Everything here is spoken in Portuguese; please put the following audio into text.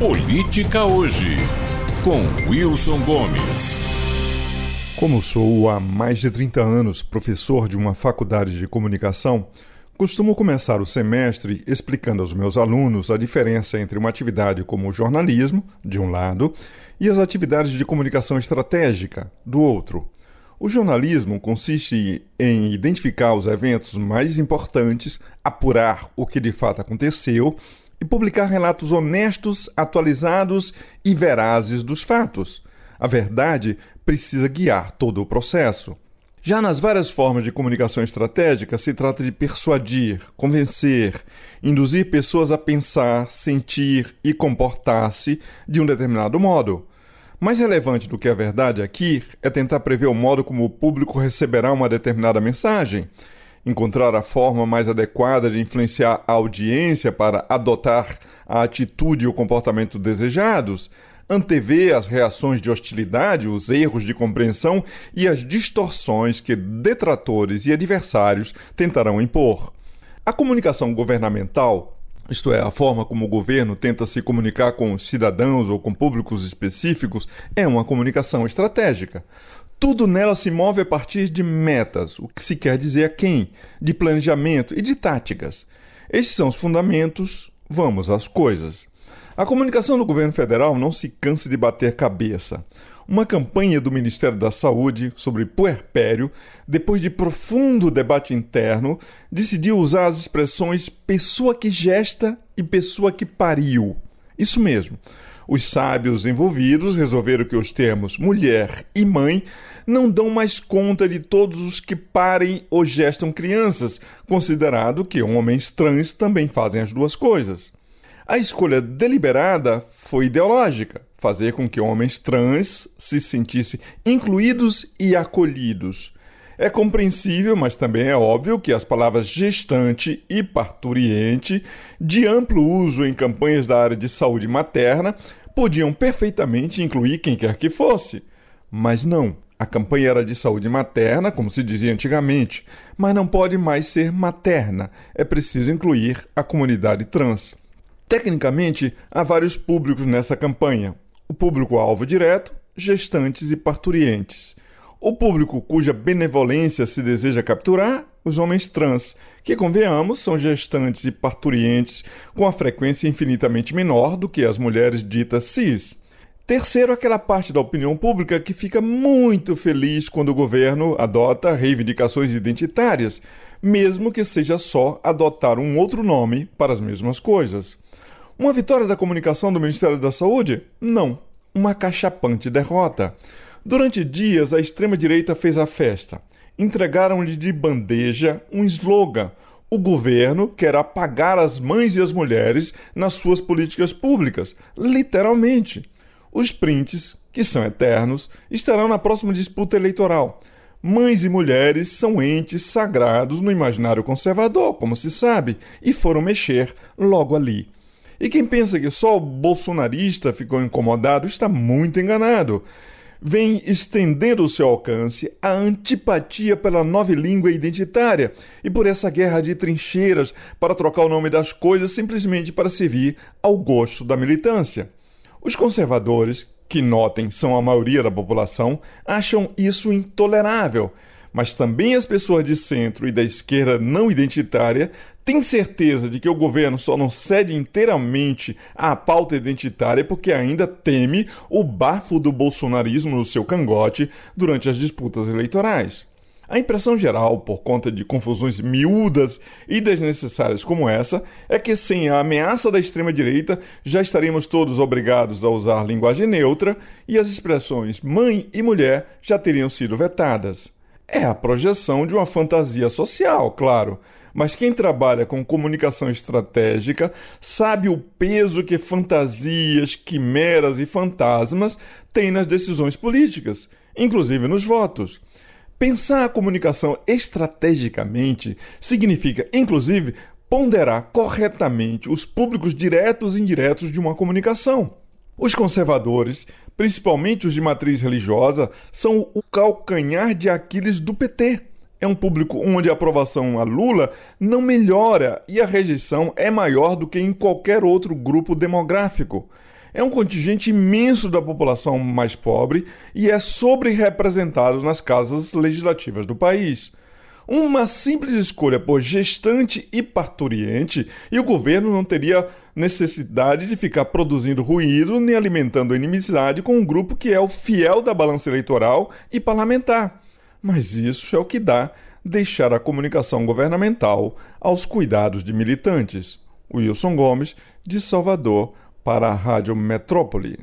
Política Hoje, com Wilson Gomes. Como sou há mais de 30 anos professor de uma faculdade de comunicação, costumo começar o semestre explicando aos meus alunos a diferença entre uma atividade como o jornalismo, de um lado, e as atividades de comunicação estratégica, do outro. O jornalismo consiste em identificar os eventos mais importantes, apurar o que de fato aconteceu e publicar relatos honestos, atualizados e verazes dos fatos. A verdade precisa guiar todo o processo. Já nas várias formas de comunicação estratégica, se trata de persuadir, convencer, induzir pessoas a pensar, sentir e comportar-se de um determinado modo. Mais relevante do que a verdade aqui é tentar prever o modo como o público receberá uma determinada mensagem encontrar a forma mais adequada de influenciar a audiência para adotar a atitude e o comportamento desejados, antever as reações de hostilidade, os erros de compreensão e as distorções que detratores e adversários tentarão impor. A comunicação governamental isto é, a forma como o governo tenta se comunicar com os cidadãos ou com públicos específicos, é uma comunicação estratégica. Tudo nela se move a partir de metas, o que se quer dizer a quem, de planejamento e de táticas. Estes são os fundamentos, vamos às coisas. A comunicação do governo federal não se cansa de bater cabeça. Uma campanha do Ministério da Saúde sobre puerpério, depois de profundo debate interno, decidiu usar as expressões pessoa que gesta e pessoa que pariu. Isso mesmo. Os sábios envolvidos resolveram que os termos mulher e mãe não dão mais conta de todos os que parem ou gestam crianças, considerado que homens trans também fazem as duas coisas. A escolha deliberada foi ideológica, fazer com que homens trans se sentissem incluídos e acolhidos. É compreensível, mas também é óbvio que as palavras gestante e parturiente, de amplo uso em campanhas da área de saúde materna, podiam perfeitamente incluir quem quer que fosse. Mas não, a campanha era de saúde materna, como se dizia antigamente, mas não pode mais ser materna, é preciso incluir a comunidade trans. Tecnicamente, há vários públicos nessa campanha: o público-alvo direto, gestantes e parturientes. O público cuja benevolência se deseja capturar, os homens trans, que, convenhamos, são gestantes e parturientes com a frequência infinitamente menor do que as mulheres ditas cis. Terceiro, aquela parte da opinião pública que fica muito feliz quando o governo adota reivindicações identitárias, mesmo que seja só adotar um outro nome para as mesmas coisas. Uma vitória da comunicação do Ministério da Saúde? Não. Uma cachapante derrota. Durante dias, a extrema-direita fez a festa. Entregaram-lhe de bandeja um slogan. O governo quer apagar as mães e as mulheres nas suas políticas públicas. Literalmente. Os prints, que são eternos, estarão na próxima disputa eleitoral. Mães e mulheres são entes sagrados no imaginário conservador, como se sabe, e foram mexer logo ali. E quem pensa que só o bolsonarista ficou incomodado está muito enganado vem estendendo o seu alcance a antipatia pela nova língua identitária e por essa guerra de trincheiras para trocar o nome das coisas simplesmente para servir ao gosto da militância. Os conservadores, que notem são a maioria da população, acham isso intolerável mas também as pessoas de centro e da esquerda não identitária têm certeza de que o governo só não cede inteiramente à pauta identitária porque ainda teme o bafo do bolsonarismo no seu cangote durante as disputas eleitorais. A impressão geral, por conta de confusões miúdas e desnecessárias como essa, é que sem a ameaça da extrema-direita já estaríamos todos obrigados a usar linguagem neutra e as expressões mãe e mulher já teriam sido vetadas. É a projeção de uma fantasia social, claro. Mas quem trabalha com comunicação estratégica sabe o peso que fantasias, quimeras e fantasmas têm nas decisões políticas, inclusive nos votos. Pensar a comunicação estrategicamente significa, inclusive, ponderar corretamente os públicos diretos e indiretos de uma comunicação. Os conservadores, principalmente os de matriz religiosa, são o calcanhar de Aquiles do PT. É um público onde a aprovação a Lula não melhora e a rejeição é maior do que em qualquer outro grupo demográfico. é um contingente imenso da população mais pobre e é sobre-representado nas casas legislativas do país. Uma simples escolha por gestante e parturiente, e o governo não teria necessidade de ficar produzindo ruído nem alimentando inimizade com um grupo que é o fiel da balança eleitoral e parlamentar. Mas isso é o que dá deixar a comunicação governamental aos cuidados de militantes. Wilson Gomes, de Salvador, para a Rádio Metrópole.